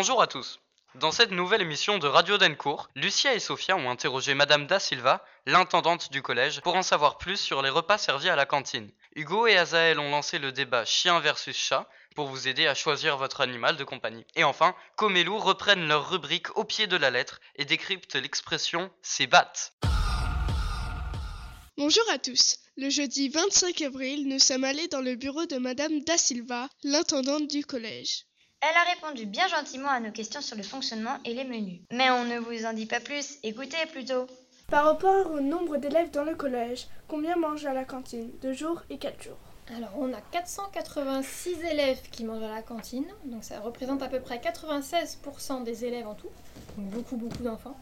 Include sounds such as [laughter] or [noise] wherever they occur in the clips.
Bonjour à tous. Dans cette nouvelle émission de Radio Dencourt, Lucia et Sophia ont interrogé Madame Da Silva, l'intendante du collège, pour en savoir plus sur les repas servis à la cantine. Hugo et Azaël ont lancé le débat chien versus chat pour vous aider à choisir votre animal de compagnie. Et enfin, Comelou reprennent leur rubrique au pied de la lettre et décryptent l'expression c'est batte. Bonjour à tous. Le jeudi 25 avril, nous sommes allés dans le bureau de Madame Da Silva, l'intendante du collège. Elle a répondu bien gentiment à nos questions sur le fonctionnement et les menus. Mais on ne vous en dit pas plus, écoutez plutôt. Par rapport au nombre d'élèves dans le collège, combien mangent à la cantine? Deux jours et quatre jours. Alors, on a 486 élèves qui mangent à la cantine, donc ça représente à peu près 96% des élèves en tout, donc beaucoup, beaucoup d'enfants.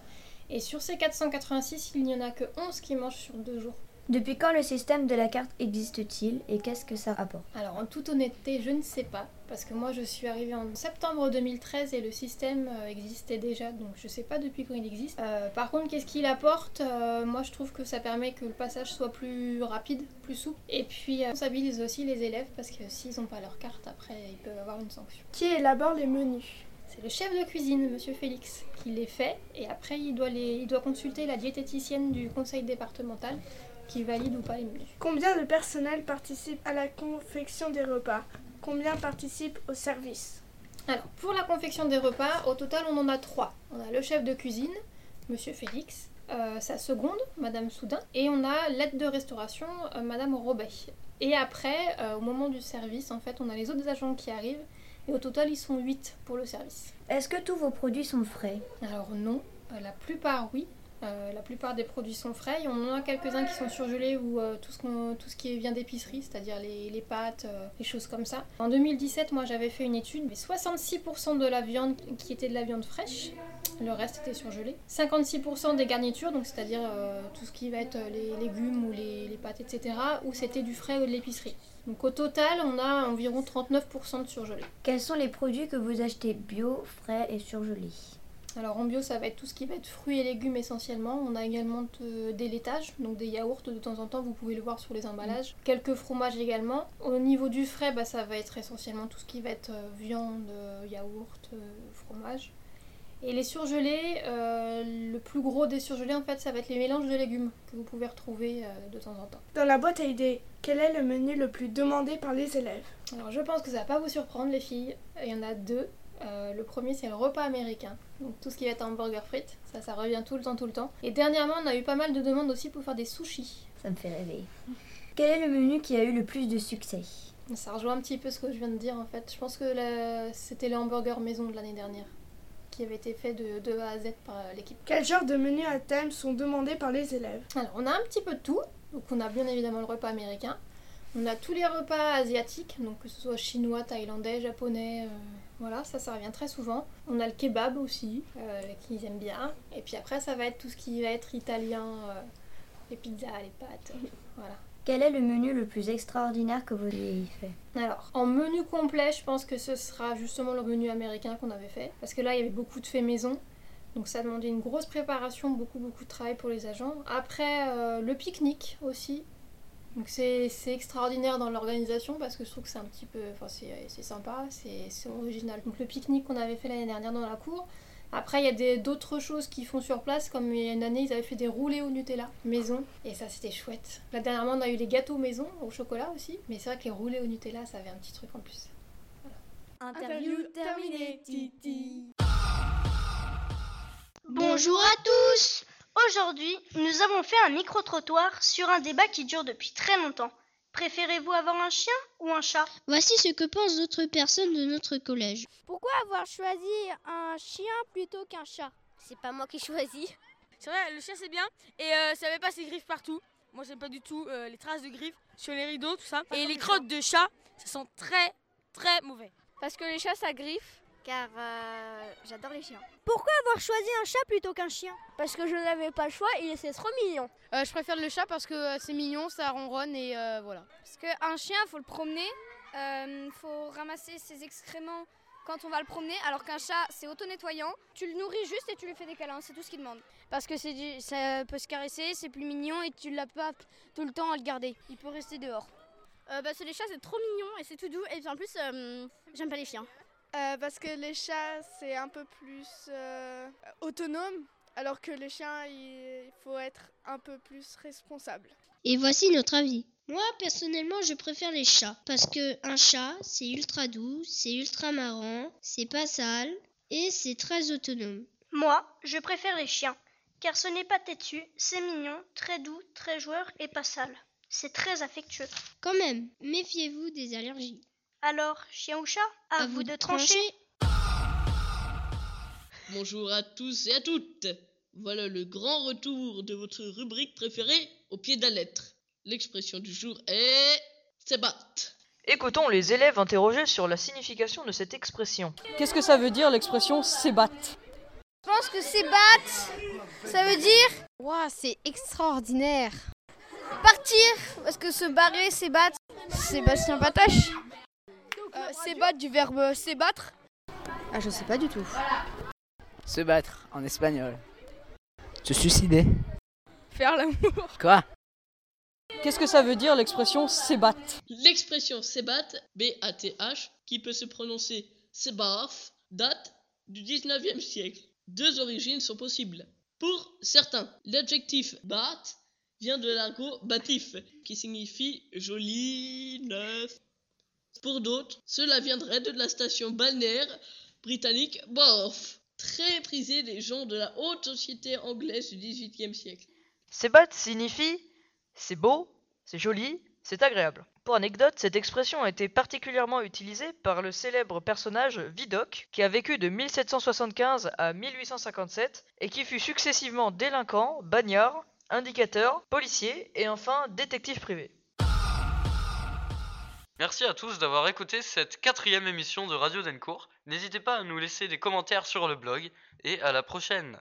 Et sur ces 486, il n'y en a que 11 qui mangent sur deux jours. Depuis quand le système de la carte existe-t-il et qu'est-ce que ça apporte Alors, en toute honnêteté, je ne sais pas, parce que moi je suis arrivée en septembre 2013 et le système euh, existait déjà, donc je ne sais pas depuis quand il existe. Euh, par contre, qu'est-ce qu'il apporte? Euh, Moi je trouve que ça permet que le passage soit plus rapide, plus souple, et puis euh, ça stabilise aussi les élèves, parce que s'ils n'ont pas leur carte, après ils peuvent avoir une sanction. Qui élabore les menus? C'est le chef de cuisine, monsieur Félix, qui les fait, et après il doit, les, il doit consulter la diététicienne du conseil départemental qui valide ou pas les menus. Combien de personnel participe à la confection des repas? Combien participe au service? Alors, pour la confection des repas, au total, on en a trois. On a le chef de cuisine, Monsieur Félix, euh, sa seconde, Madame Soudin, et on a l'aide de restauration, euh, Madame Robet. Et après, euh, au moment du service, en fait, on a les autres agents qui arrivent, et au total, ils sont 8 pour le service. Est-ce que tous vos produits sont frais? Alors non, euh, la plupart oui. Euh, la plupart des produits sont frais. Il y en a quelques-uns qui sont surgelés ou euh, tout, ce qui vient d'épicerie, c'est-à-dire les, pâtes, euh, les choses comme ça. En 2017, moi j'avais fait une étude, mais 66% de la viande qui était de la viande fraîche, le reste était surgelé. 56% des garnitures, donc c'est-à-dire euh, tout ce qui va être euh, les légumes ou les, les pâtes, etc., ou c'était du frais ou de l'épicerie. Donc au total, on a environ 39% de surgelé. Quels sont les produits que vous achetez bio, frais et surgelés? Alors en bio, ça va être tout ce qui va être fruits et légumes essentiellement. On a également de- des laitages, donc des yaourts de temps en temps, vous pouvez le voir sur les emballages. Quelques fromages également. Au niveau du frais, bah, ça va être essentiellement tout ce qui va être euh, viande, euh, yaourt, euh, fromage. Et les surgelés, euh, le plus gros des surgelés en fait, ça va être les mélanges de légumes que vous pouvez retrouver euh, de temps en temps. Dans la boîte à idées, quel est le menu le plus demandé par les élèves? Alors je pense que ça va pas vous surprendre les filles, il y en a deux. Euh, le premier c'est le repas américain, donc tout ce qui va être hamburger frites, ça ça revient tout le temps tout le temps. Et dernièrement on a eu pas mal de demandes aussi pour faire des sushis. Ça me fait rêver. Quel est le menu qui a eu le plus de succès? Ça rejoint un petit peu ce que je viens de dire en fait. Je pense que c'était le hamburger maison de l'année dernière qui avait été fait de, de A à Z par euh, l'équipe. Quel genre de menus à thème sont demandés par les élèves? Alors, on a un petit peu de tout. Donc, on a bien évidemment le repas américain. On a tous les repas asiatiques, donc que ce soit chinois, thaïlandais, japonais, euh, voilà, ça, ça revient très souvent. On a le kebab aussi, euh, qu'ils aiment bien. Et puis après, ça va être tout ce qui va être italien, euh, les pizzas, les pâtes, [laughs] voilà. Quel est le menu le plus extraordinaire que vous ayez fait? Alors, en menu complet, je pense que ce sera justement le menu américain qu'on avait fait. Parce que là, il y avait beaucoup de faits maison. Donc ça demandait une grosse préparation, beaucoup beaucoup de travail pour les agents. Après, euh, le pique-nique aussi. Donc c'est extraordinaire dans l'organisation parce que je trouve que c'est un petit peu... Enfin c'est c'est sympa, c'est c'est original. Donc le pique-nique qu'on avait fait l'année dernière dans la cour. Après, il y a d'autres choses qu'ils font sur place, comme il y a une année, ils avaient fait des roulés au Nutella maison, et ça c'était chouette. Là, dernièrement, on a eu les gâteaux maison au chocolat aussi, mais c'est vrai que les roulés au Nutella, ça avait un petit truc en plus. Interview terminée, Titi. Bonjour à tous Aujourd'hui, nous avons fait un micro-trottoir sur un débat qui dure depuis très longtemps. Préférez-vous avoir un chien ou un chat? Voici ce que pensent d'autres personnes de notre collège. Pourquoi avoir choisi un chien plutôt qu'un chat? C'est pas moi qui choisis. C'est vrai, le chien c'est bien et euh, ça met pas ses griffes partout. Moi j'aime pas du tout euh, les traces de griffes sur les rideaux, tout ça. Et les crottes de chat, ça sent très très mauvais. Parce que les chats ça griffe. Car euh, j'adore les chiens. Pourquoi avoir choisi un chat plutôt qu'un chien? Parce que je n'avais pas le choix, il est trop mignon. Euh, je préfère le chat parce que euh, c'est mignon, ça ronronne et euh, voilà. Parce qu'un chien, faut le promener, il faut ramasser ses excréments quand on va le promener, alors qu'un chat, c'est auto-nettoyant. Tu le nourris juste et tu lui fais des câlins, c'est tout ce qu'il demande. Parce que c'est du- ça peut se caresser, c'est plus mignon et tu l'as pas tout le temps à le garder. Il peut rester dehors. Euh, parce que les chats c'est trop mignon et c'est tout doux et puis en plus euh, j'aime pas les chiens. Euh, parce que les chats, c'est un peu plus euh, autonome, alors que les chiens, il faut être un peu plus responsable. Et voici notre avis. Moi, personnellement, je préfère les chats. Parce que un chat, c'est ultra doux, c'est ultra marrant, c'est pas sale et c'est très autonome. Moi, je préfère les chiens. Car ce n'est pas têtu, c'est mignon, très doux, très joueur et pas sale. C'est très affectueux. Quand même, méfiez-vous des allergies. Alors, chien ou chat? À, vous, de trancher. Bonjour à tous et à toutes. Voilà le grand retour de votre rubrique préférée au pied de la lettre. L'expression du jour est c'est battre. Écoutons les élèves interrogés sur la signification de cette expression. Qu'est-ce que ça veut dire l'expression s'ébat Je pense que s'ébattre, ça veut dire. Waouh, c'est extraordinaire. Partir, parce que se barrer, s'ébattre, Sébastien Patache. Euh, s'ébattre du verbe s'ébattre. Ah, je sais pas du tout. Se battre en espagnol. Se suicider. Faire l'amour. Quoi? Qu'est-ce que ça veut dire l'expression s'ébat L'expression s'ébat, B-A-T-H, qui peut se prononcer sebaf, date du 19e siècle. Deux origines sont possibles. Pour certains, l'adjectif bat vient de l'argot batif, qui signifie joli, neuf. Pour d'autres, cela viendrait de la station balnéaire britannique Borf, très prisée des gens de la haute société anglaise du XVIIIe siècle. S'ébat signifie c'est beau, c'est joli, c'est agréable. Pour anecdote, cette expression a été particulièrement utilisée par le célèbre personnage Vidocq, qui a vécu de 1775 à 1857 et qui fut successivement délinquant, bagnard, indicateur, policier et enfin détective privé. Merci à tous d'avoir écouté cette quatrième émission de Radio Dencourt. N'hésitez pas à nous laisser des commentaires sur le blog et à la prochaine.